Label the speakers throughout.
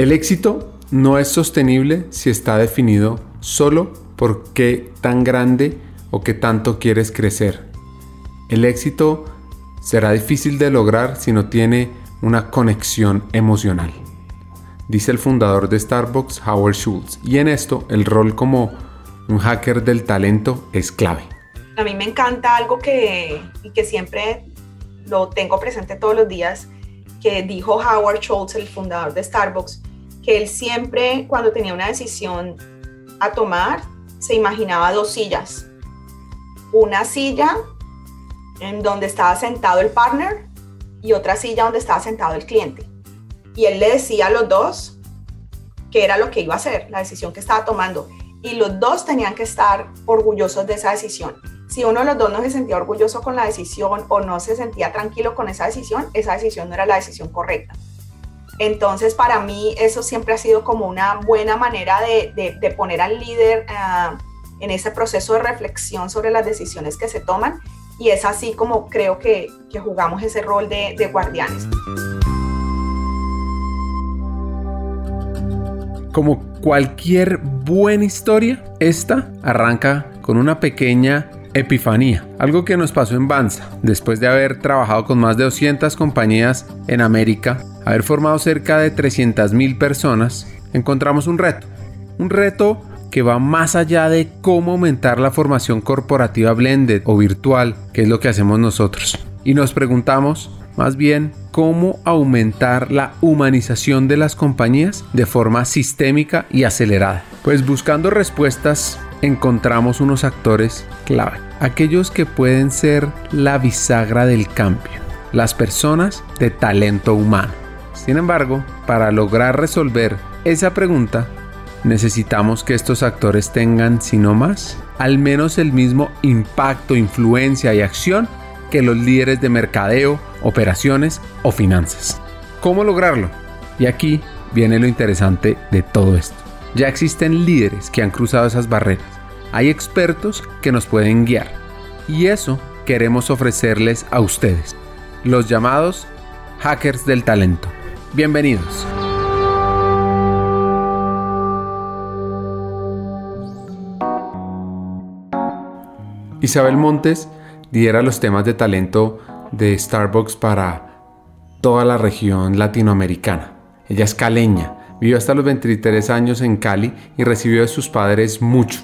Speaker 1: El éxito no es sostenible si está definido solo por qué tan grande o qué tanto quieres crecer. El éxito será difícil de lograr si no tiene una conexión emocional, dice el fundador de Starbucks, Howard Schultz, y en esto el rol como un hacker del talento es clave.
Speaker 2: A mí me encanta algo que, y que siempre lo tengo presente todos los días, que dijo Howard Schultz, el fundador de Starbucks, que él siempre cuando tenía una decisión a tomar, se imaginaba dos sillas. Una silla en donde estaba sentado el partner y otra silla donde estaba sentado el cliente. Y él le decía a los dos qué era lo que iba a hacer, la decisión que estaba tomando. Y los dos tenían que estar orgullosos de esa decisión. Si uno de los dos no se sentía orgulloso con la decisión o no se sentía tranquilo con esa decisión, esa decisión no era la decisión correcta. Entonces, para mí eso siempre ha sido como una buena manera de, poner al líder ah, en ese proceso de reflexión sobre las decisiones que se toman. Y es así como creo que, jugamos ese rol de, de guardianes.
Speaker 1: Como cualquier buena historia, esta arranca con una pequeña epifanía, algo que nos pasó en Banza, después de haber trabajado con más de 200 compañías en América, haber formado cerca de 300.000 personas, encontramos un reto, un reto que va más allá de cómo aumentar la formación corporativa blended o virtual, que es lo que hacemos nosotros. Y nos preguntamos, más bien, cómo aumentar la humanización de las compañías de forma sistémica y acelerada. Pues buscando respuestas encontramos unos actores clave, aquellos que pueden ser la bisagra del cambio, las personas de talento humano. Sin embargo, para lograr resolver esa pregunta, necesitamos que estos actores tengan, si no más, al menos el mismo impacto, influencia y acción que los líderes de mercadeo, operaciones o finanzas. ¿Cómo lograrlo? Y aquí viene lo interesante de todo esto. Ya existen líderes que han cruzado esas barreras. Hay expertos que nos pueden guiar. Y eso queremos ofrecerles a ustedes, los llamados hackers del talento. Bienvenidos. Isabel Montes lidera los temas de talento de Starbucks para toda la región latinoamericana. Ella es caleña, Vivió hasta los 23 años en Cali y recibió de sus padres mucho.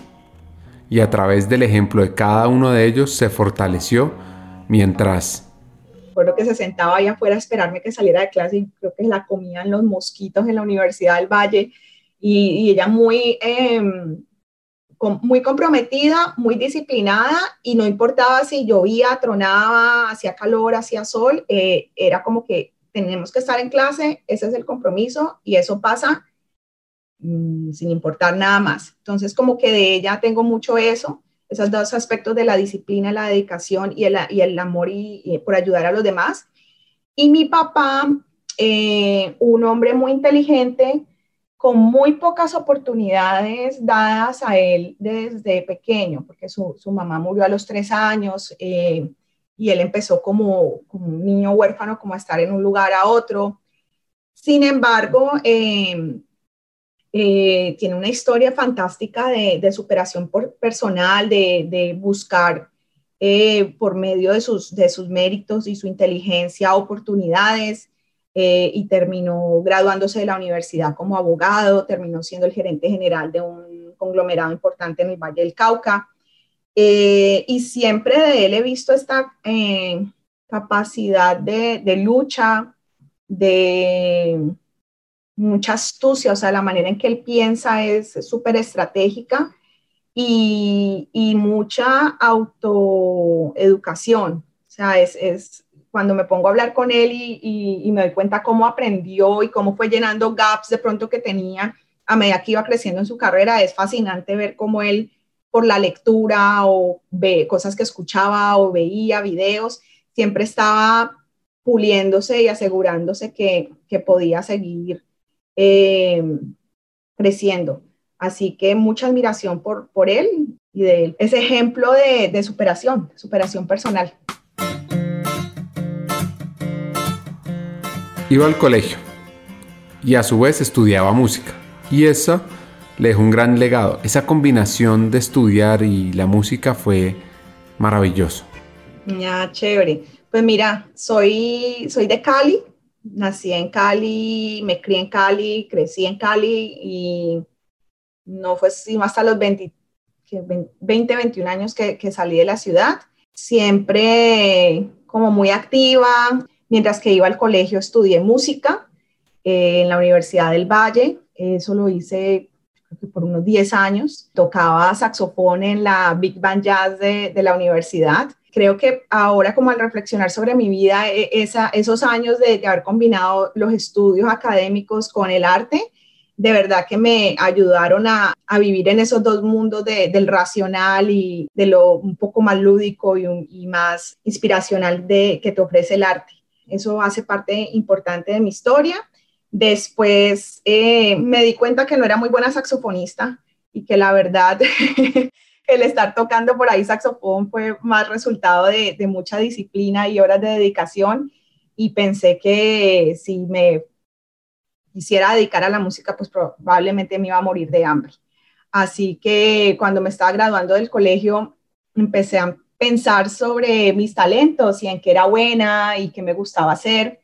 Speaker 1: Y a través del ejemplo de cada uno de ellos se fortaleció mientras...
Speaker 2: Recuerdo que se sentaba ahí afuera a esperarme que saliera de clase y creo que la comían los mosquitos en la Universidad del Valle. Y, ella muy, em, muy comprometida, muy disciplinada y no importaba si llovía, tronaba, hacía calor, hacía sol, eh, era como que tenemos que estar en clase, ese es el compromiso y eso pasa mm, sin importar nada más. Entonces, como que de ella tengo mucho eso, esos dos aspectos de la disciplina, la dedicación y el, y el amor y, por ayudar a los demás. Y mi papá, eh, un hombre muy inteligente, con muy pocas oportunidades dadas a él desde pequeño, porque su, su mamá murió a los tres años. Eh, y él empezó como, un niño huérfano, como a estar en un lugar a otro. Sin embargo, em, eh, tiene una historia fantástica de, superación personal, de, buscar eh, por medio de sus, méritos y su inteligencia oportunidades. Eh, y terminó graduándose de la universidad como abogado, terminó siendo el gerente general de un conglomerado importante en el Valle del Cauca. Eh, y siempre de él he visto esta eh, capacidad de, lucha, de mucha astucia, o sea, la manera en que él piensa es súper estratégica y, mucha autoeducación. O sea, es, cuando me pongo a hablar con él y, y, me doy cuenta cómo aprendió y cómo fue llenando gaps de pronto que tenía a medida que iba creciendo en su carrera, es fascinante ver cómo él por la lectura o ve, cosas que escuchaba o veía, videos, siempre estaba puliéndose y asegurándose que, podía seguir eh, creciendo. Así que mucha admiración por, él y de ese ejemplo de, de superación, superación personal.
Speaker 1: Iba al colegio y a su vez estudiaba música. Y eso le dejó un gran legado. Esa combinación de estudiar y la música fue maravilloso.
Speaker 2: Ya, chévere. Pues mira, soy, soy de Cali, nací en Cali, me crié en Cali, crecí en Cali y no fue sino hasta los 20, 20 21 años que, que salí de la ciudad. Siempre como muy activa, mientras que iba al colegio estudié música eh, en la Universidad del Valle, eso lo hice por unos 10 años, tocaba saxofón en la Big Band Jazz de, de la universidad creo que ahora como al reflexionar sobre mi vida, e, esos años de, haber combinado los estudios académicos con el arte, de verdad que me ayudaron a, a vivir en esos dos mundos de, del racional y de lo un poco más lúdico y, y, más inspiracional de, que te ofrece el arte. Eso hace parte importante de mi historia. Después eh, me di cuenta que no era muy buena saxofonista y que la verdad el estar tocando por ahí saxofón fue más resultado de, mucha disciplina y horas de dedicación y pensé que si me quisiera dedicar a la música, pues probablemente me iba a morir de hambre. Así que cuando me estaba graduando del colegio, empecé a pensar sobre mis talentos y en qué era buena y qué me gustaba hacer.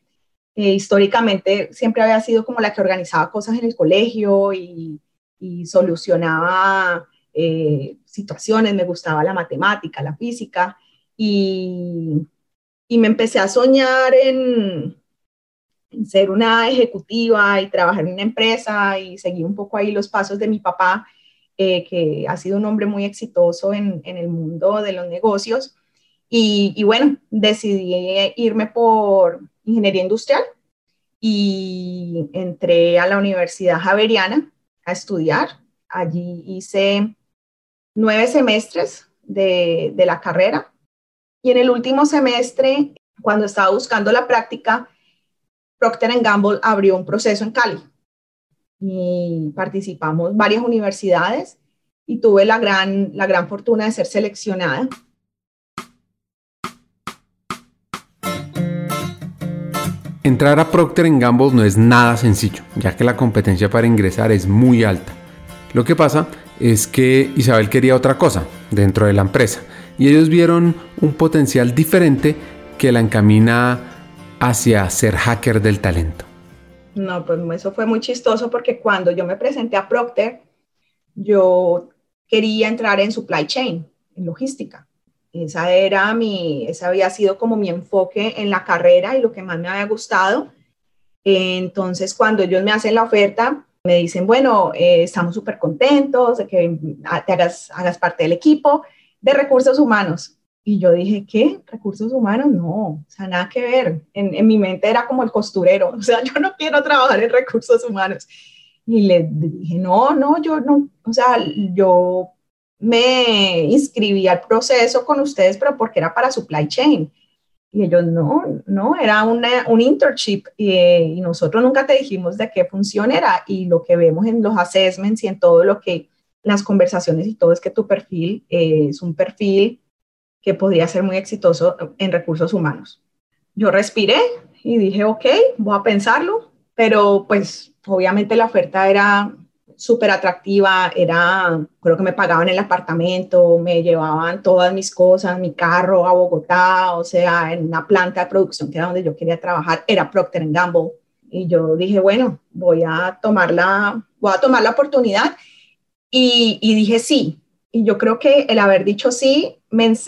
Speaker 2: Eh, históricamente siempre había sido como la que organizaba cosas en el colegio y, solucionaba eh, situaciones, me gustaba la matemática, la física, y, y me empecé a soñar en, ser una ejecutiva y trabajar en una empresa y seguir un poco ahí los pasos de mi papá, eh, que ha sido un hombre muy exitoso en, en el mundo de los negocios. Y, y, bueno, decidí irme por ingeniería industrial y entré a la Universidad Javeriana a estudiar. Allí hice nueve semestres de, la carrera. Y en el último semestre, cuando estaba buscando la práctica, Procter Gamble abrió un proceso en Cali y participamos varias universidades y tuve la gran, la gran fortuna de ser seleccionada.
Speaker 1: Entrar a Procter Gamble no es nada sencillo, ya que la competencia para ingresar es muy alta. Lo que pasa es que Isabel quería otra cosa dentro de la empresa y ellos vieron un potencial diferente que la encamina hacia ser hacker del talento.
Speaker 2: No, pues eso fue muy chistoso porque cuando yo me presenté a Procter, yo quería entrar en supply chain, en logística. Esa era mi, esa había sido como mi enfoque en la carrera y lo que más me había gustado. Entonces, cuando ellos me hacen la oferta, me dicen, bueno, eh, estamos súper contentos de que te hagas, hagas parte del equipo de recursos humanos. Y yo dije, ¿qué? ¿Recursos humanos? No, o sea, nada que ver. En, en, mi mente era como el costurero, o sea, yo no quiero trabajar en recursos humanos. Y le dije, no, no, yo no, o sea, yo me inscribí al proceso con ustedes, pero porque era para supply chain. Y ellos, no, no, era una, un internship y, nosotros nunca te dijimos de qué función era y lo que vemos en los assessments y en todo lo que, las conversaciones y todo es que tu perfil es un perfil que podría ser muy exitoso en recursos humanos. Yo respiré y dije, ok, voy a pensarlo, pero pues obviamente la oferta era súper atractiva, era, creo que me pagaban el apartamento, me llevaban todas mis cosas, mi carro a Bogotá, o sea, en una planta de producción que era donde yo quería trabajar, era Procter Gamble. Y yo dije, bueno, voy a tomar la, voy a tomar la oportunidad y, y dije sí. Y yo creo que el haber dicho sí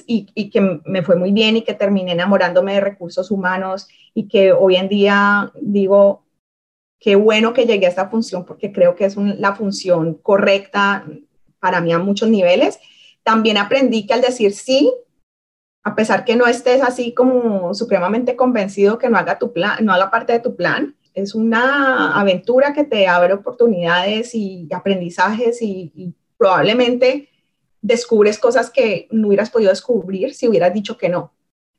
Speaker 2: y, y que me fue muy bien y que terminé enamorándome de recursos humanos y que hoy en día digo, qué bueno que llegué a esta función porque creo que es la función correcta para mí a muchos niveles. También aprendí que al decir sí, a pesar que no estés así como supremamente convencido que no haga tu plan, no haga parte de tu plan, es una aventura que te abre oportunidades y aprendizajes y, y probablemente descubres cosas que no hubieras podido descubrir si hubieras dicho que no.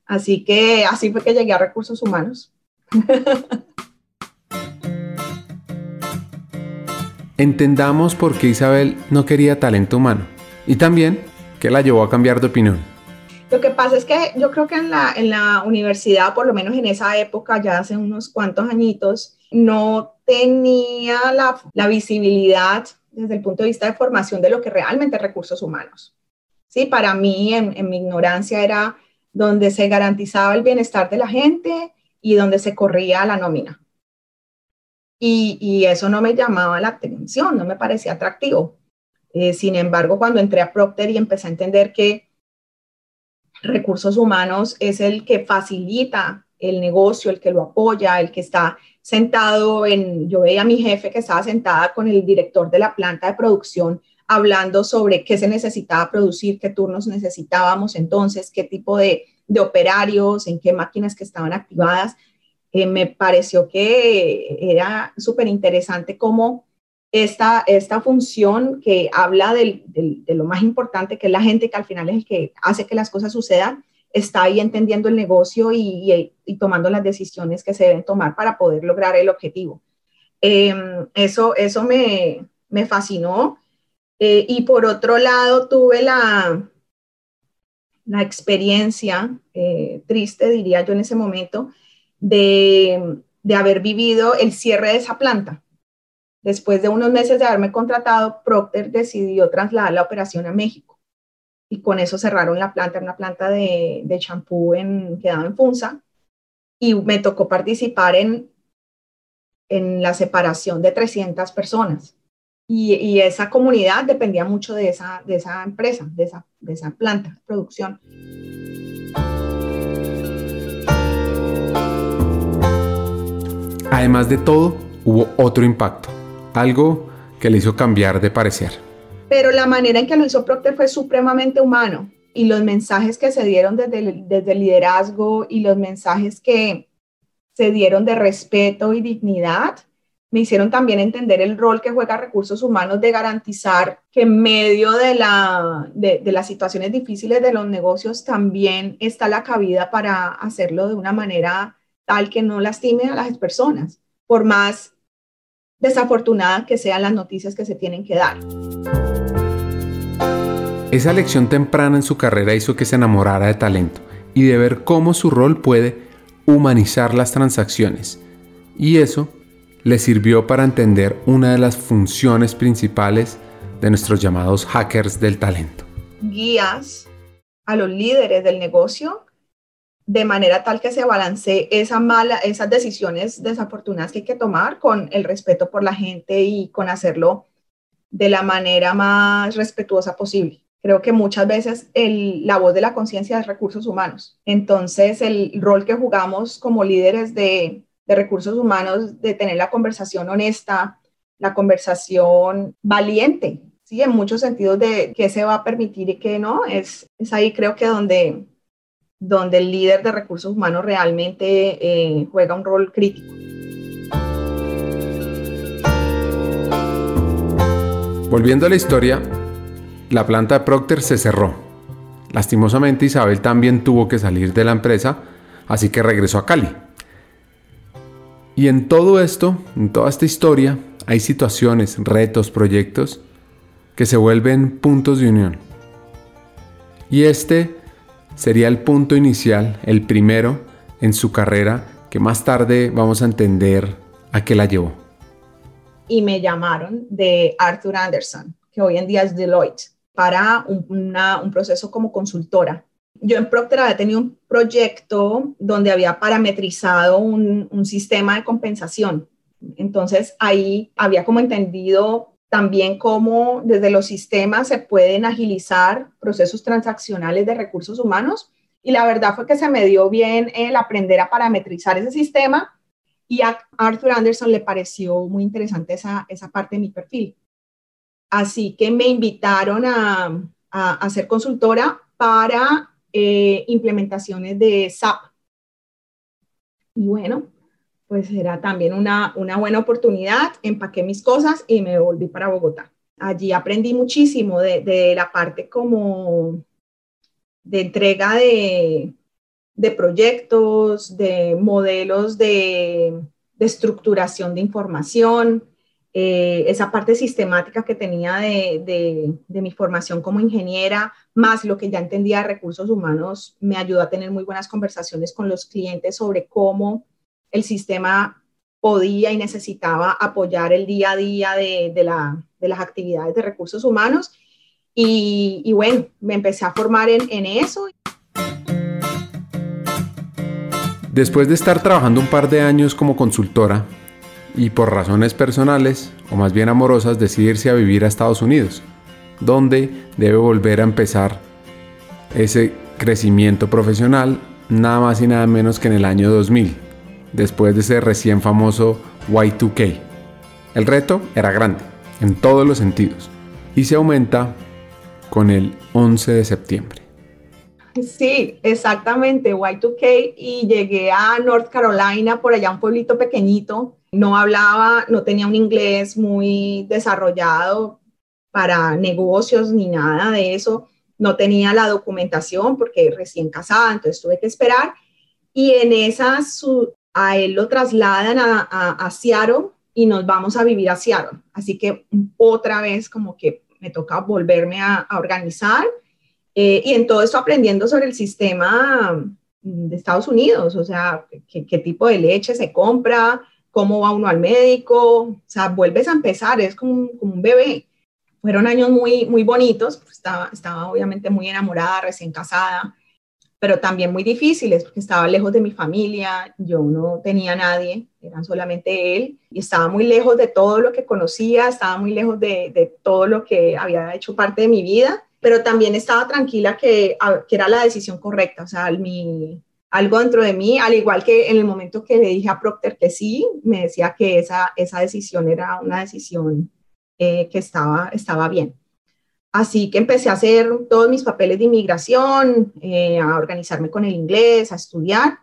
Speaker 2: Así que así fue que llegué a recursos humanos.
Speaker 1: Entendamos por qué Isabel no quería talento humano y también qué la llevó a cambiar de opinión.
Speaker 2: Lo que pasa es que yo creo que en la, universidad, por lo menos en esa época, ya hace unos cuantos añitos, no tenía la, visibilidad desde el punto de vista de formación de lo que realmente recursos humanos. Sí, para mí, en mi ignorancia, era donde se garantizaba el bienestar de la gente y donde se corría la nómina. Y, eso no me llamaba la atención, no me parecía atractivo. Eh, sin embargo, cuando entré a Procter y empecé a entender que recursos humanos es el que facilita el negocio, el que lo apoya, el que está sentado en, yo veía a mi jefe que estaba sentada con el director de la planta de producción hablando sobre qué se necesitaba producir, qué turnos necesitábamos entonces, qué tipo de, de operarios, en qué máquinas que estaban activadas. Eh, me pareció que era súper interesante cómo esta, esta función que habla de lo más importante, que es la gente que al final es el que hace que las cosas sucedan, está ahí entendiendo el negocio y, tomando las decisiones que se deben tomar para poder lograr el objetivo. Em, eso eso me, fascinó. Eh, y por otro lado, tuve la, la experiencia eh, triste, diría yo en ese momento, de, de haber vivido el cierre de esa planta Después de unos meses de haberme contratado, Procter decidió trasladar la operación a México. Y con eso cerraron la planta, una planta de, de champú en, quedaba en Funza. Y me tocó participar en, en la separación de 300 personas. Y, y, esa comunidad dependía mucho de esa, de esa empresa, de esa, de esa planta producción.
Speaker 1: Además de todo, hubo otro impacto algo que le hizo cambiar de parecer.
Speaker 2: Pero la manera en que lo hizo Procter fue supremamente humano y los mensajes que se dieron desde el, desde liderazgo y los mensajes que se dieron de respeto y dignidad me hicieron también entender el rol que juega recursos humanos de garantizar que en medio de, la, de, las situaciones difíciles de los negocios también está la cabida para hacerlo de una manera tal que no lastime a las personas, por más desafortunada que sean las noticias que se tienen que dar.
Speaker 1: Esa lección temprana en su carrera hizo que se enamorara de talento y de ver cómo su rol puede humanizar las transacciones. Y eso le sirvió para entender una de las funciones principales de nuestros llamados hackers del talento.
Speaker 2: Guías a los líderes del negocio de manera tal que se balancee esa mala, esas decisiones desafortunadas que hay que tomar con el respeto por la gente y con hacerlo de la manera más respetuosa posible. Creo que muchas veces el, la voz de la conciencia es recursos humanos. Entonces, el rol que jugamos como líderes de, de recursos humanos, de tener la conversación honesta, la conversación valiente, ¿sí? En muchos sentidos de qué se va a permitir y qué no, es, es ahí creo que donde donde el líder de recursos humanos realmente eh, juega un rol crítico.
Speaker 1: Volviendo a la historia, la planta de Procter se cerró. Lastimosamente Isabel también tuvo que salir de la empresa, así que regresó a Cali. Y en todo esto, en toda esta historia, hay situaciones, retos, proyectos que se vuelven puntos de unión. Y este sería el punto inicial, el primero en su carrera, que más tarde vamos a entender a qué la llevó.
Speaker 2: Y me llamaron de Arthur Anderson, que hoy en día es Deloitte, para un, proceso como consultora. Yo en Procter había tenido un proyecto donde había parametrizado un, un sistema de compensación. Entonces ahí había como entendido también cómo desde los sistemas se pueden agilizar procesos transaccionales de recursos humanos. Y la verdad fue que se me dio bien el aprender a parametrizar ese sistema y a Arthur Anderson le pareció muy interesante esa, esa parte de mi perfil. Así que me invitaron a, a, ser consultora para eh, implementaciones de SAP. Y bueno, pues era también una, una buena oportunidad, empaqué mis cosas y me volví para Bogotá. Allí aprendí muchísimo de, de la parte como de entrega de, de proyectos, de modelos de, de estructuración de información, eh, esa parte sistemática que tenía de, mi formación como ingeniera, más lo que ya entendía de recursos humanos, me ayudó a tener muy buenas conversaciones con los clientes sobre cómo el sistema podía y necesitaba apoyar el día a día de, las actividades de recursos humanos. Y, bueno, me empecé a formar en, en eso.
Speaker 1: Después de estar trabajando un par de años como consultora, y por razones personales, o más bien amorosas, decidirse a vivir a Estados Unidos, donde debe volver a empezar ese crecimiento profesional nada más y nada menos que en el año 2000, después de ese recién famoso Y2K. El reto era grande, en todos los sentidos, y se aumenta con el 11 de septiembre.
Speaker 2: Sí, exactamente, Y2K, y llegué a North Carolina, por allá un pueblito pequeñito, no hablaba, no tenía un inglés muy desarrollado para negocios ni nada de eso, no tenía la documentación porque recién casada, entonces tuve que esperar. Y en esas, a él lo trasladan a, a, Seattle y nos vamos a vivir a Seattle. Así que otra vez como que me toca volverme a, organizar. Eh, y en todo esto aprendiendo sobre el sistema de Estados Unidos, o sea, qué, qué tipo de leche se compra, cómo va uno al médico, o sea, vuelves a empezar, es como un, como un bebé. Fueron años muy, muy bonitos, pues, estaba, estaba obviamente muy enamorada, recién casada, pero también muy difíciles porque estaba lejos de mi familia, yo no tenía nadie, eran solamente él, y estaba muy lejos de todo lo que conocía, estaba muy lejos de, de todo lo que había hecho parte de mi vida, pero también estaba tranquila que, que era la decisión correcta, o sea, mi, algo dentro de mí, al igual que en el momento que le dije a Procter que sí, me decía que esa, esa decisión era una decisión eh, que estaba, estaba bien. Así que empecé a hacer todos mis papeles de inmigración, eh, a organizarme con el inglés, a estudiar.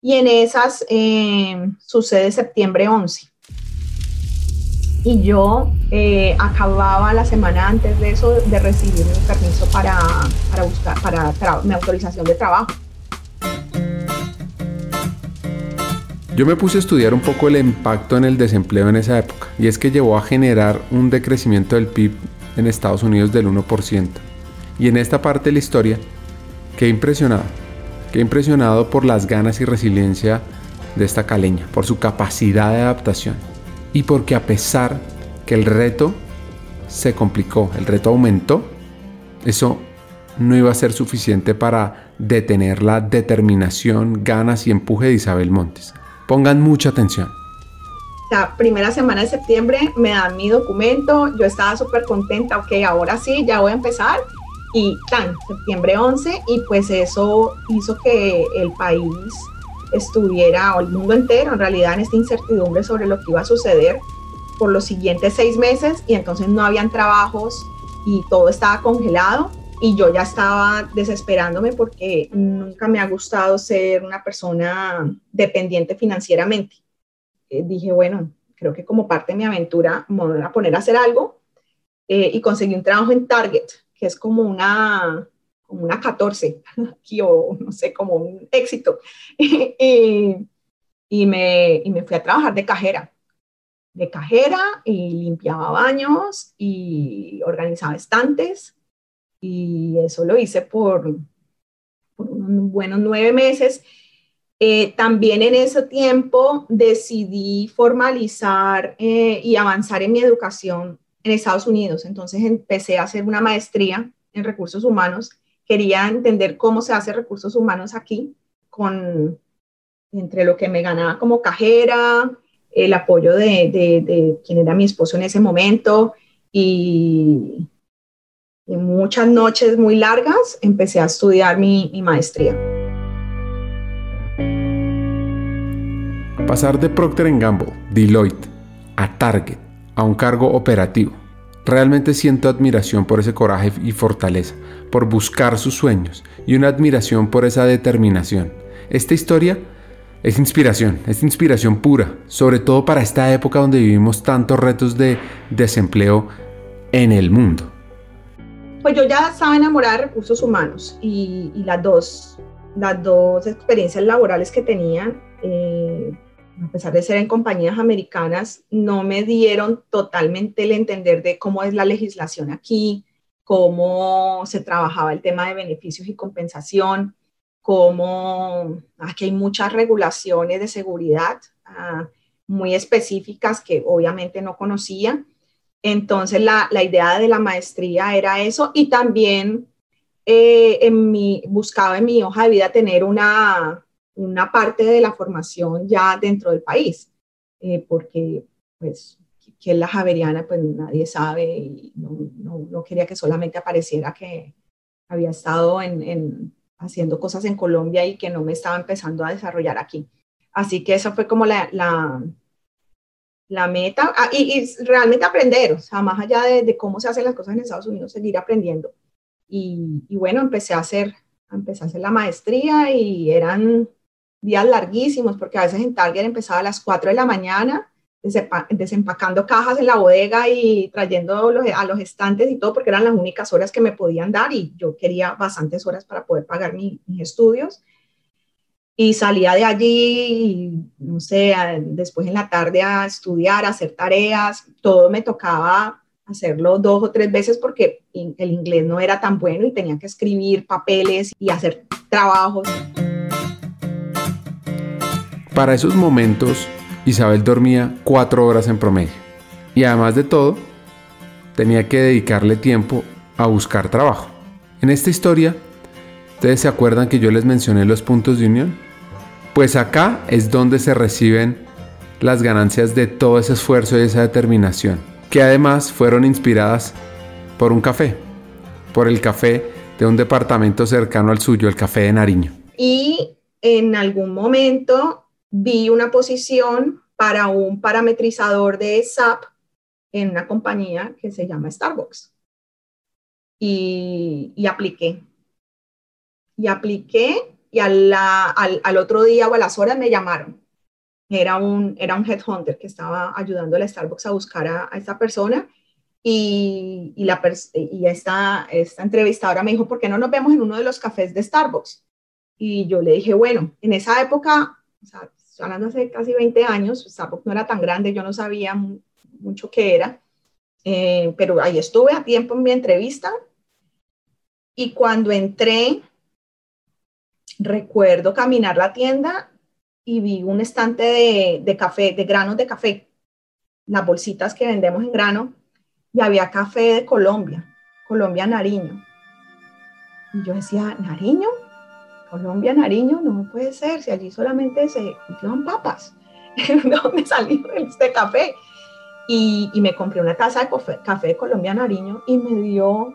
Speaker 2: Y en esas eh, sucede septiembre 11. Y yo acababa la semana antes de eso de recibir mi permiso para, para buscar, para mi autorización de trabajo.
Speaker 1: Yo me puse a estudiar un poco el impacto en el desempleo en esa época, y es que llevó a generar un decrecimiento del PIB en Estados Unidos del 1%. Y en esta parte de la historia, qué impresionado, qué impresionado por las ganas y resiliencia de esta caleña, por su capacidad de adaptación, y porque a pesar que el reto se complicó, el reto aumentó, eso no iba a ser suficiente para detener la determinación, ganas y empuje de Isabel Montes. Pongan mucha atención.
Speaker 2: La primera semana de septiembre me dan mi documento, yo estaba súper contenta, ok, ahora sí, ya voy a empezar. Y tan, septiembre 11, y pues eso hizo que el país estuviera, o el mundo entero en realidad, en esta incertidumbre sobre lo que iba a suceder por los siguientes seis meses, y entonces no habían trabajos y todo estaba congelado y yo ya estaba desesperándome porque nunca me ha gustado ser una persona dependiente financieramente. Eh, dije, bueno, creo que como parte de mi aventura me voy a poner a hacer algo eh, y conseguí un trabajo en Target, que es como una, como una 14, aquí, o no sé, como un éxito. y, y, me, y me fui a trabajar de cajera de cajera y limpiaba baños y organizaba estantes y eso lo hice por, unos buenos nueve meses. Eh, también en ese tiempo decidí formalizar eh, y avanzar en mi educación en Estados Unidos. Entonces empecé a hacer una maestría en recursos humanos. Quería entender cómo se hace recursos humanos aquí, con, entre lo que me ganaba como cajera, el apoyo de, de, de quien era mi esposo en ese momento y, y muchas noches muy largas empecé a estudiar mi, maestría.
Speaker 1: Pasar de Procter Gamble, Deloitte, a Target, a un cargo operativo. Realmente siento admiración por ese coraje y fortaleza, por buscar sus sueños y una admiración por esa determinación. Esta historia es inspiración, es inspiración pura, sobre todo para esta época donde vivimos tantos retos de desempleo en el mundo
Speaker 2: pues yo ya estaba enamorada de recursos humanos y, las, dos, las dos experiencias laborales que tenían, eh, a pesar de ser en compañías americanas, no me dieron totalmente el entender de cómo es la legislación aquí, cómo se trabajaba el tema de beneficios y compensación, cómo aquí hay muchas regulaciones de seguridad ah, muy específicas que obviamente no conocía. Entonces la, la idea de la maestría era eso y también eh, en mi, buscaba en mi hoja de vida tener una, una parte de la formación ya dentro del país, eh, porque pues que es la javeriana, pues nadie sabe y no, no, quería que solamente apareciera que había estado en, en, haciendo cosas en Colombia y que no me estaba empezando a desarrollar aquí. Así que eso fue como la, la, la meta ah, y, y, realmente aprender, o sea, más allá de, de, cómo se hacen las cosas en Estados Unidos, seguir aprendiendo. Y, y bueno, empecé a hacer, empecé a hacer la maestría y eran días larguísimos, porque a veces en Target empezaba a las 4 de la mañana, desempacando cajas en la bodega y trayendo a los estantes y todo, porque eran las únicas horas que me podían dar y yo quería bastantes horas para poder pagar mis estudios. Y salía de allí, no sé, después en la tarde a estudiar, a hacer tareas, todo me tocaba hacerlo dos o tres veces porque el inglés no era tan bueno y tenía que escribir papeles y hacer trabajos.
Speaker 1: Para esos momentos, Isabel dormía cuatro horas en promedio. Y además de todo, tenía que dedicarle tiempo a buscar trabajo. En esta historia, ¿ustedes se acuerdan que yo les mencioné los puntos de unión? Pues acá es donde se reciben las ganancias de todo ese esfuerzo y esa determinación, que además fueron inspiradas por un café, por el café de un departamento cercano al suyo, el café de Nariño.
Speaker 2: Y en algún momento vi una posición para un parametrizador de SAP en una compañía que se llama Starbucks. Y, apliqué. Y apliqué y al, al, otro día o a las horas me llamaron. Era un, era un headhunter que estaba ayudando a Starbucks a buscar a, esta persona y, y, la y esta, esta entrevistadora me dijo, ¿por qué no nos vemos en uno de los cafés de Starbucks? Y yo le dije, bueno, en esa época, hablando hace casi 20 años, Starbucks no era tan grande, yo no sabía mucho qué era, eh, pero ahí estuve a tiempo en mi entrevista y cuando entré, recuerdo caminar la tienda y vi un estante de, de café, de granos de café, las bolsitas que vendemos en grano, y había café de Colombia, Colombia Nariño. Y yo decía, ¿Nariño? Colombia, Nariño, no puede ser, si allí solamente se cultivan papas. ¿De dónde salió este café? Y, me compré una taza de café, café de Colombia, Nariño y me dio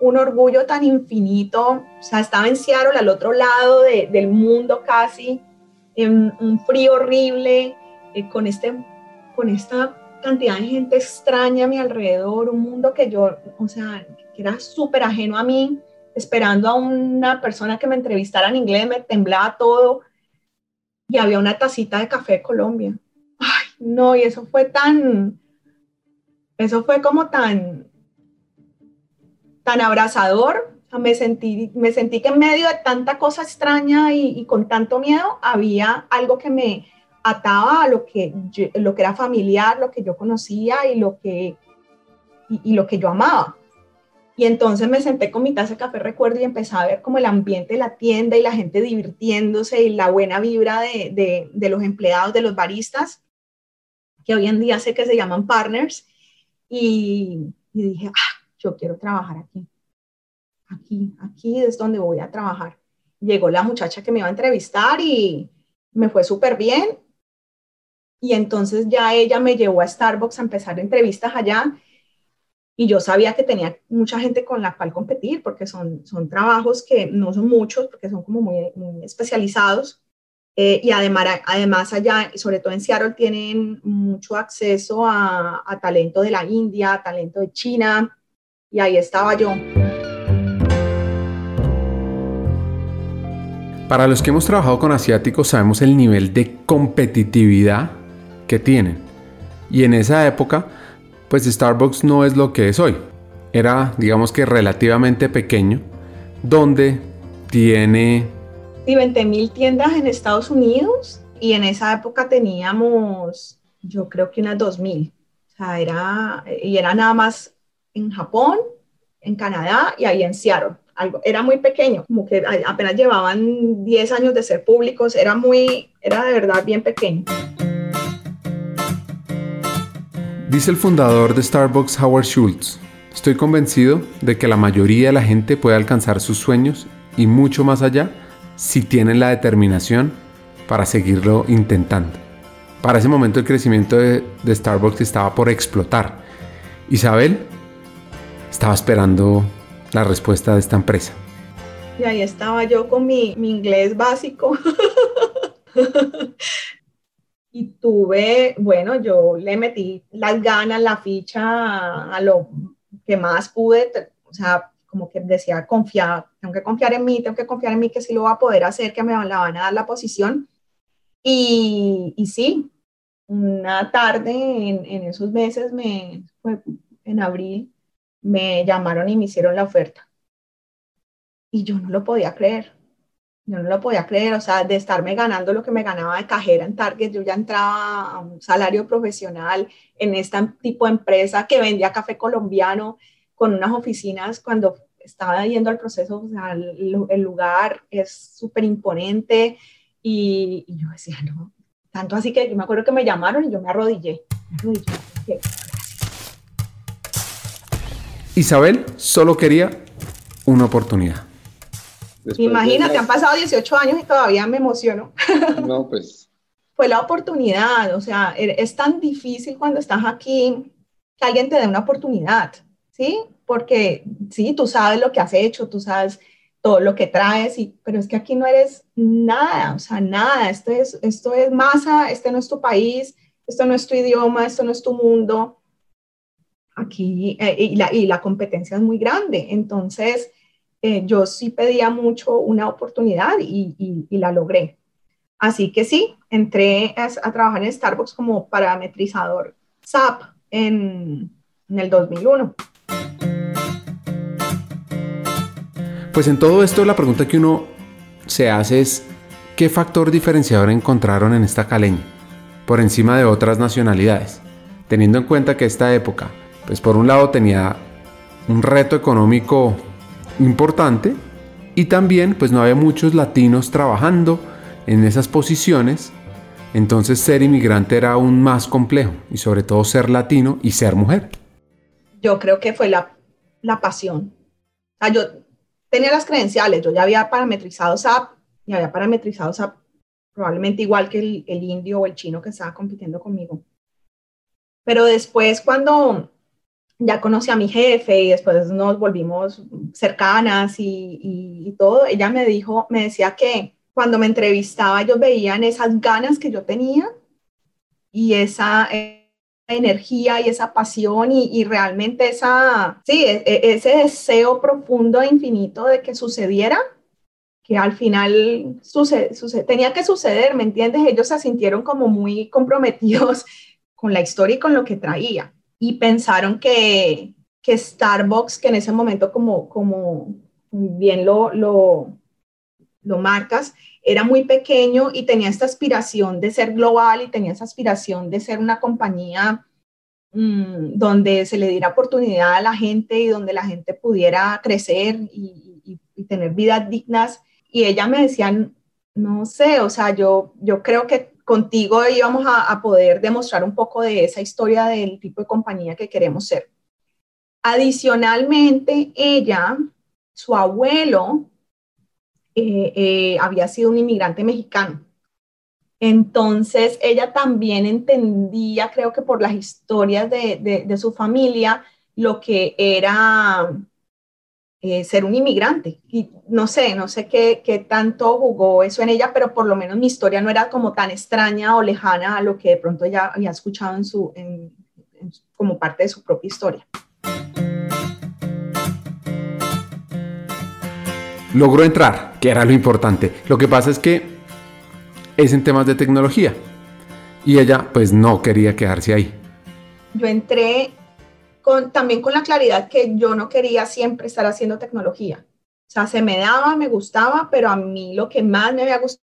Speaker 2: un orgullo tan infinito. O sea, estaba en Seattle, al otro lado de, del mundo casi, en un frío horrible, eh, con, este, con esta cantidad de gente extraña a mi alrededor, un mundo que yo, o sea, que era súper ajeno a mí esperando a una persona que me entrevistara en inglés, me temblaba todo y había una tacita de café de Colombia. Ay, no, y eso fue tan, eso fue como tan, tan abrazador. me sentí, me sentí que en medio de tanta cosa extraña y, con tanto miedo había algo que me ataba a lo que, lo que era familiar, lo que yo conocía y lo que, y lo que yo amaba. Y entonces me senté con mi taza de café, recuerdo, y empecé a ver como el ambiente de la tienda y la gente divirtiéndose y la buena vibra de, de, de los empleados, de los baristas, que hoy en día sé que se llaman partners. Y, y dije, ah, yo quiero trabajar aquí. Aquí, aquí es donde voy a trabajar. Llegó la muchacha que me iba a entrevistar y me fue súper bien. Y entonces ya ella me llevó a Starbucks a empezar entrevistas allá y yo sabía que tenía mucha gente con la cual competir, porque son, son trabajos que no son muchos, porque son como muy, especializados. Eh, y además, además allá, sobre todo en Seattle, tienen mucho acceso a, a talento de la India, talento de China, y ahí estaba yo.
Speaker 1: Para los que hemos trabajado con asiáticos sabemos el nivel de competitividad que tienen. Y en esa época pues Starbucks no es lo que es hoy. Era, digamos que relativamente pequeño, donde tiene...
Speaker 2: Sí, 20 mil tiendas en Estados Unidos y en esa época teníamos, yo creo que unas 2000. O sea, era, y era nada más en Japón, en Canadá y ahí en Seattle. Algo, era muy pequeño, como que apenas llevaban 10 años de ser públicos, era muy, era de verdad bien pequeño.
Speaker 1: Dice el fundador de Starbucks, Howard Schultz, estoy convencido de que la mayoría de la gente puede alcanzar sus sueños y mucho más allá si tienen la determinación para seguirlo intentando. Para ese momento el crecimiento de, Starbucks estaba por explotar. Isabel estaba esperando la respuesta de esta empresa.
Speaker 2: Y ahí estaba yo con mi, inglés básico. y tuve, bueno, yo le metí las ganas, la ficha a lo que más pude, o sea, como que decía, confiar, tengo que confiar en mí, tengo que confiar en mí que sí lo va a poder hacer, que me la van a dar la posición. Y, y sí, una tarde en, en, esos meses, me, en abril, me llamaron y me hicieron la oferta. Y yo no lo podía creer. Yo no lo podía creer, o sea, de estarme ganando lo que me ganaba de cajera en Target, yo ya entraba a un salario profesional en este tipo de empresa que vendía café colombiano con unas oficinas cuando estaba yendo al proceso, o sea, el, lugar es súper imponente y, yo decía, no, tanto así que yo me acuerdo que me llamaron y yo. Me arrodillé
Speaker 1: Isabel solo quería una oportunidad.
Speaker 2: Imagínate, han pasado 18 años y todavía me emociono.
Speaker 3: No, pues.
Speaker 2: Fue la oportunidad, o sea, e, es tan difícil cuando estás aquí que alguien te dé una oportunidad, ¿sí? Porque sí, tú sabes lo que has hecho, tú sabes todo lo que traes, y, pero es que aquí no eres nada, o sea, nada, esto es, esto es masa, este no es tu país, esto no es tu idioma, esto no es tu mundo aquí eh, y, la, y, la, competencia es muy grande. Entonces, eh, yo sí pedía mucho una oportunidad y, la logré. Así que sí, entré a, trabajar en Starbucks como parametrizador SAP en, en el 2001.
Speaker 1: Pues en todo esto la pregunta que uno se hace es, ¿qué factor diferenciador encontraron en esta caleña por encima de otras nacionalidades? Teniendo en cuenta que esta época pues por un lado tenía un reto económico importante y también pues no había muchos latinos trabajando en esas posiciones, entonces ser inmigrante era aún más complejo y sobre todo ser latino y ser mujer.
Speaker 2: Yo creo que fue la, la pasión. O yo tenía las credenciales, yo ya había parametrizado SAP y había parametrizado SAP probablemente igual que el, el indio o el chino que estaba compitiendo conmigo. Pero después cuando ya conocí a mi jefe y después nos volvimos cercanas y, todo, ella me dijo, me decía que cuando me entrevistaba ellos veían esas ganas que yo tenía y esa eh, energía y esa pasión y, realmente esa, sí, e, e, ese deseo profundo e infinito de que sucediera, que al final sucede, tenía que suceder, ¿me entiendes? Ellos se sintieron como muy comprometidos con la historia y con lo que traía y pensaron que, que Starbucks, que en ese momento como, como bien lo, lo, lo marcas, era muy pequeño y tenía esta aspiración de ser global y tenía esa aspiración de ser una compañía mm, donde se le diera oportunidad a la gente y donde la gente pudiera crecer y, y, y, tener vidas dignas. Y ella me decía, no sé, o sea, yo, yo creo que contigo íbamos a, a, poder demostrar un poco de esa historia del tipo de compañía que queremos ser. Adicionalmente, ella, su abuelo, eh, eh, había sido un inmigrante mexicano. Entonces, ella también entendía, creo que por las historias de, su familia, lo que era eh, ser un inmigrante. Y no sé, no sé qué, qué, tanto jugó eso en ella, pero por lo menos mi historia no era como tan extraña o lejana a lo que de pronto ella había escuchado en su, como parte de su propia historia.
Speaker 1: Logró entrar, que era lo importante. Lo que pasa es que es en temas de tecnología y ella pues no quería quedarse ahí.
Speaker 2: Yo entré también con la claridad que yo no quería siempre estar haciendo tecnología. O sea, se me daba, me gustaba, pero a mí lo que más me había gustado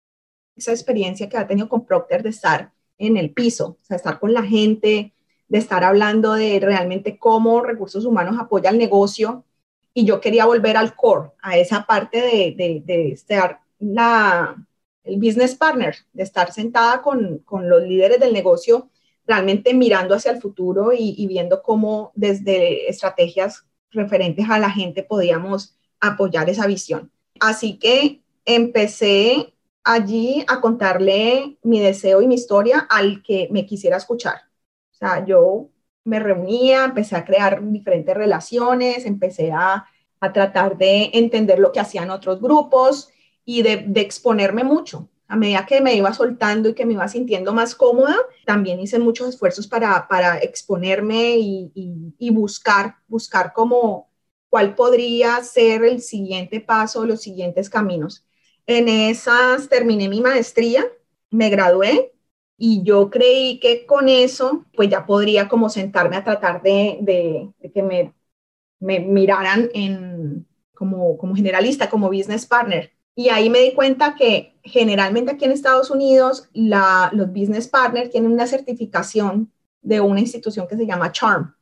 Speaker 2: esa experiencia que ha tenido con Procter de estar en el piso, o sea, estar con la gente, de estar hablando de realmente cómo recursos humanos apoya el negocio. Y yo quería volver al core, a esa parte de, de, de estar la, el business partner, de estar sentada con, con, los líderes del negocio, realmente mirando hacia el futuro y, viendo cómo desde estrategias referentes a la gente podíamos apoyar esa visión. Así que empecé allí a contarle mi deseo y mi historia al que me quisiera escuchar. O sea, yo me reunía, empecé a crear diferentes relaciones, empecé a, a tratar de entender lo que hacían otros grupos y de, exponerme mucho. A medida que me iba soltando y que me iba sintiendo más cómoda, también hice muchos esfuerzos para, para exponerme y, y, buscar, buscar cómo, cuál podría ser el siguiente paso, los siguientes caminos. En esas terminé mi maestría, me gradué y yo creí que con eso pues ya podría como sentarme a tratar de, de, de que me, me, miraran en, como, como generalista, como business partner. Y ahí me di cuenta que generalmente aquí en Estados Unidos los business partners tienen una certificación de una institución que se llama CHARM,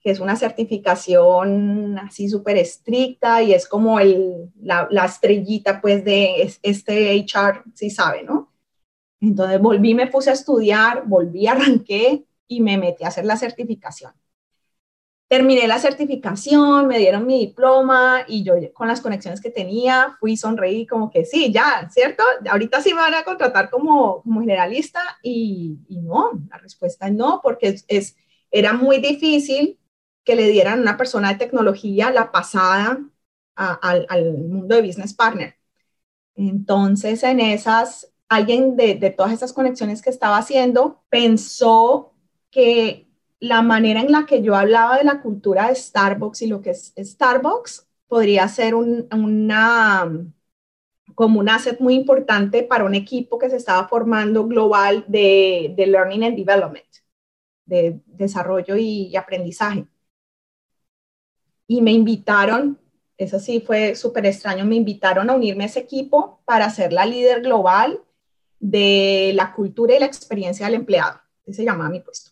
Speaker 2: que es una certificación así súper estricta y es como el, la, estrellita pues de este HR, si sabe, ¿no? Entonces volví, me puse a estudiar, volví, arranqué y me metí a hacer la certificación. Terminé la certificación, me dieron mi diploma y yo con las conexiones que tenía fui, sonreí como que sí, ya, ¿cierto? Ahorita sí me van a contratar como, como generalista y, no, la respuesta es no, porque es, era muy difícil que le dieran a una persona de tecnología la pasada al, mundo de business partner. Entonces, en esas, alguien de todas esas conexiones que estaba haciendo pensó que la manera en la que yo hablaba de la cultura de Starbucks y lo que es Starbucks podría ser un, una, como un asset muy importante para un equipo que se estaba formando global de, Learning and Development, de desarrollo y, aprendizaje y me invitaron, eso sí fue súper extraño, me invitaron a unirme a ese equipo para ser la líder global de la cultura y la experiencia del empleado. Ese se llamaba mi puesto.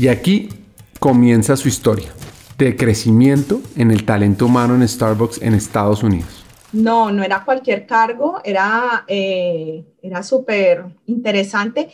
Speaker 1: Y aquí comienza su historia de crecimiento en el talento humano en Starbucks en Estados Unidos.
Speaker 2: No, no era cualquier cargo, era, eh, era súper interesante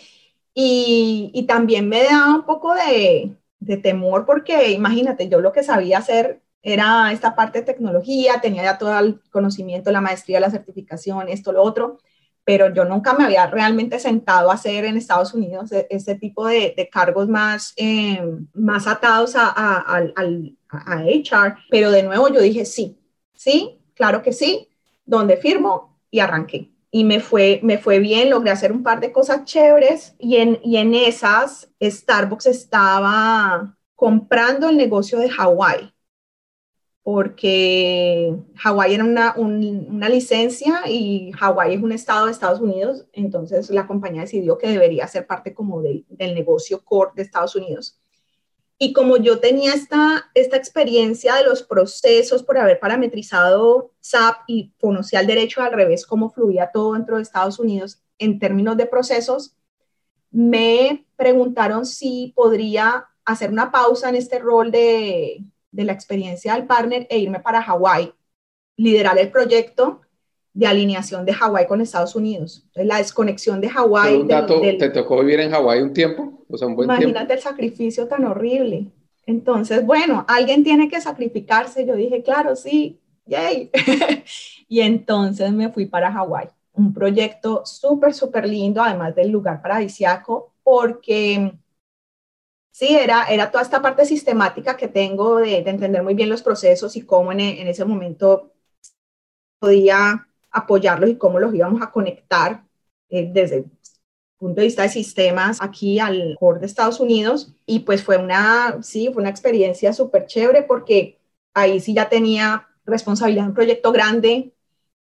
Speaker 2: y, y, también me da un poco de, de, temor porque imagínate, yo lo que sabía hacer era esta parte de tecnología, tenía ya todo el conocimiento, la maestría, la certificación, esto, lo otro, pero yo nunca me había realmente sentado a hacer en Estados Unidos este tipo de, de cargos más, eh, más atados a, a, a, a HR. Pero de nuevo yo dije, sí, sí, claro que sí, donde firmo y arranqué y me fue, me fue bien, logré hacer un par de cosas chéveres y en, y en esas Starbucks estaba comprando el negocio de Hawái porque Hawái era una, un, una licencia y Hawái es un estado de Estados Unidos, entonces la compañía decidió que debería ser parte como de, del negocio core de Estados Unidos. Y como yo tenía esta, esta experiencia de los procesos por haber parametrizado SAP y conocía el derecho al revés, cómo fluía todo dentro de Estados Unidos en términos de procesos, me preguntaron si podría hacer una pausa en este rol de, de la experiencia del partner e irme para Hawái, liderar el proyecto de alineación de Hawái con Estados Unidos. Entonces, la desconexión de Hawái.
Speaker 1: Del, ¿Te tocó vivir en Hawái un tiempo?
Speaker 2: O sea, un buen imagínate tiempo. el sacrificio tan horrible. Entonces, bueno, alguien tiene que sacrificarse. Yo dije, claro, sí, yay. y entonces me fui para Hawái. Un proyecto súper, súper lindo, además del lugar paradisiaco, porque sí, era, era toda esta parte sistemática que tengo de, de entender muy bien los procesos y cómo en, ese momento podía apoyarlos y cómo los íbamos a conectar eh, desde el punto de vista de sistemas aquí al core de Estados Unidos. Y pues fue una, sí, fue una experiencia súper chévere porque ahí sí ya tenía responsabilidad en un proyecto grande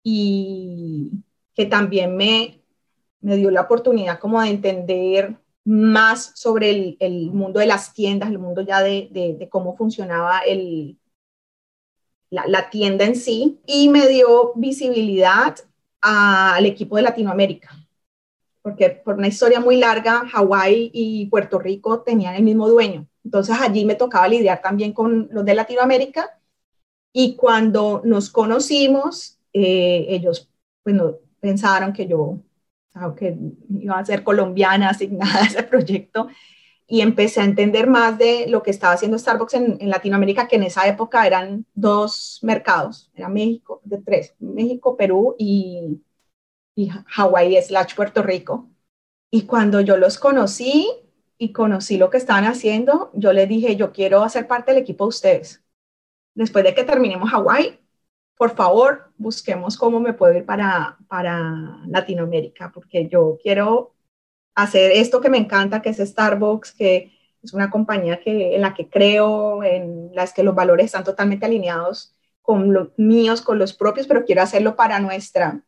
Speaker 2: y que también me, me dio la oportunidad como de entender más sobre el, mundo de las tiendas, el mundo ya de, cómo funcionaba la, tienda en sí y me dio visibilidad al equipo de Latinoamérica. Porque por una historia muy larga, Hawái y Puerto Rico tenían el mismo dueño. Entonces allí me tocaba lidiar también con los de Latinoamérica. Y cuando nos conocimos, eh, ellos pues, pensaron que yo que iba a ser colombiana asignada a ese proyecto y empecé a entender más de lo que estaba haciendo Starbucks en, Latinoamérica, que en esa época eran dos mercados, era México, de tres, México, Perú y, y Hawái slash Puerto Rico. Y cuando yo los conocí y conocí lo que estaban haciendo, yo les dije, yo quiero hacer parte del equipo de ustedes. Después de que terminemos Hawái, por favor, busquemos cómo me puedo ir para, para Latinoamérica, porque yo quiero hacer esto que me encanta, que es Starbucks, que es una compañía que, en la que creo, en las que los valores están totalmente alineados con los míos, con los propios, pero quiero hacerlo para nuestra,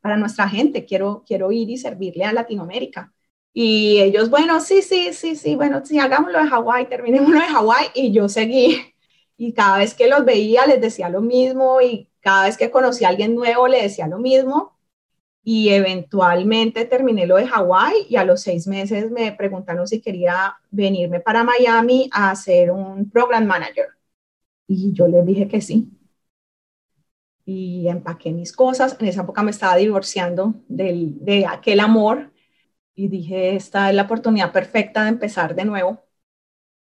Speaker 2: para nuestra gente, quiero, quiero ir y servirle a Latinoamérica. Y ellos, bueno, sí, sí, sí, sí, bueno, sí, hagámoslo de Hawái, terminémoslo de Hawái, y yo seguí. Y cada vez que los veía les decía lo mismo, y cada vez que conocí a alguien nuevo le decía lo mismo y eventualmente terminé lo de Hawái y a los seis meses me preguntaron si quería venirme para Miami a ser un program manager. Y yo les dije que sí. Y empaqué mis cosas. En esa época me estaba divorciando del, de aquel amor y dije, esta es la oportunidad perfecta de empezar de nuevo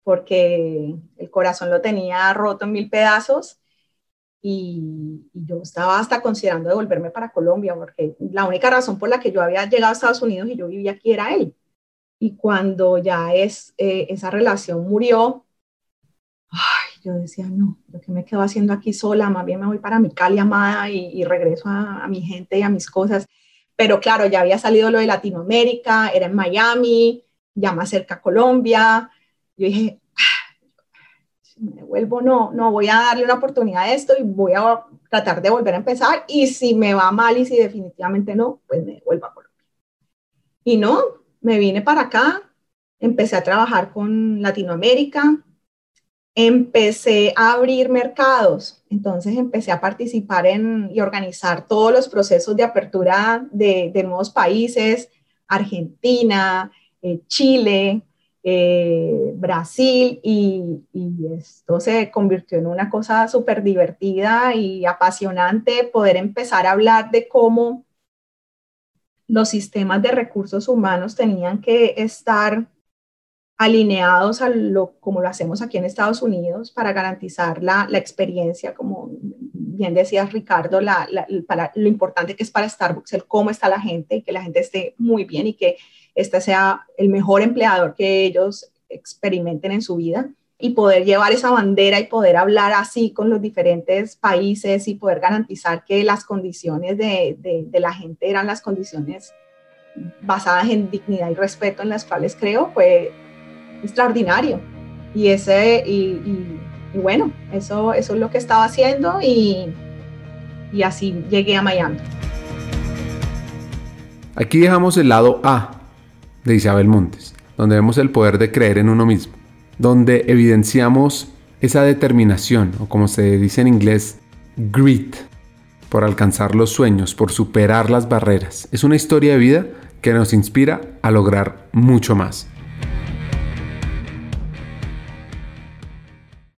Speaker 2: porque el corazón lo tenía roto en mil pedazos y, yo estaba hasta considerando devolverme para Colombia, porque la única razón por la que yo había llegado a Estados Unidos y yo vivía aquí era él. Y cuando ya es, eh, esa relación murió, ay, yo decía, no, lo que me quedo haciendo aquí sola, más bien me voy para mi Cali amada y, regreso a, mi gente y a mis cosas. Pero claro, ya había salido lo de Latinoamérica, era en Miami, ya más cerca Colombia. Yo dije, me vuelvo, no, no, voy a darle una oportunidad a esto y voy a tratar de volver a empezar y si me va mal y si definitivamente no, pues me vuelvo a Colombia. Y no, me vine para acá, empecé a trabajar con Latinoamérica, empecé a abrir mercados, entonces empecé a participar en y organizar todos los procesos de apertura de, de nuevos países, Argentina, eh, Chile, eh, Brasil y, esto se convirtió en una cosa súper divertida y apasionante poder empezar a hablar de cómo los sistemas de recursos humanos tenían que estar alineados a lo como lo hacemos aquí en Estados Unidos para garantizar la, experiencia, como bien decías Ricardo, para, lo importante que es para Starbucks el cómo está la gente y que la gente esté muy bien y que este sea el mejor empleador que ellos experimenten en su vida y poder llevar esa bandera y poder hablar así con los diferentes países y poder garantizar que las condiciones de, de, la gente eran las condiciones basadas en dignidad y respeto en las cuales creo fue extraordinario. Y, ese, y, bueno, eso, eso es lo que estaba haciendo y, y así llegué a Miami.
Speaker 1: Aquí dejamos el lado A de Isabel Montes, donde vemos el poder de creer en uno mismo, donde evidenciamos esa determinación, o como se dice en inglés, grit, por alcanzar los sueños, por superar las barreras. Es una historia de vida que nos inspira a lograr mucho más.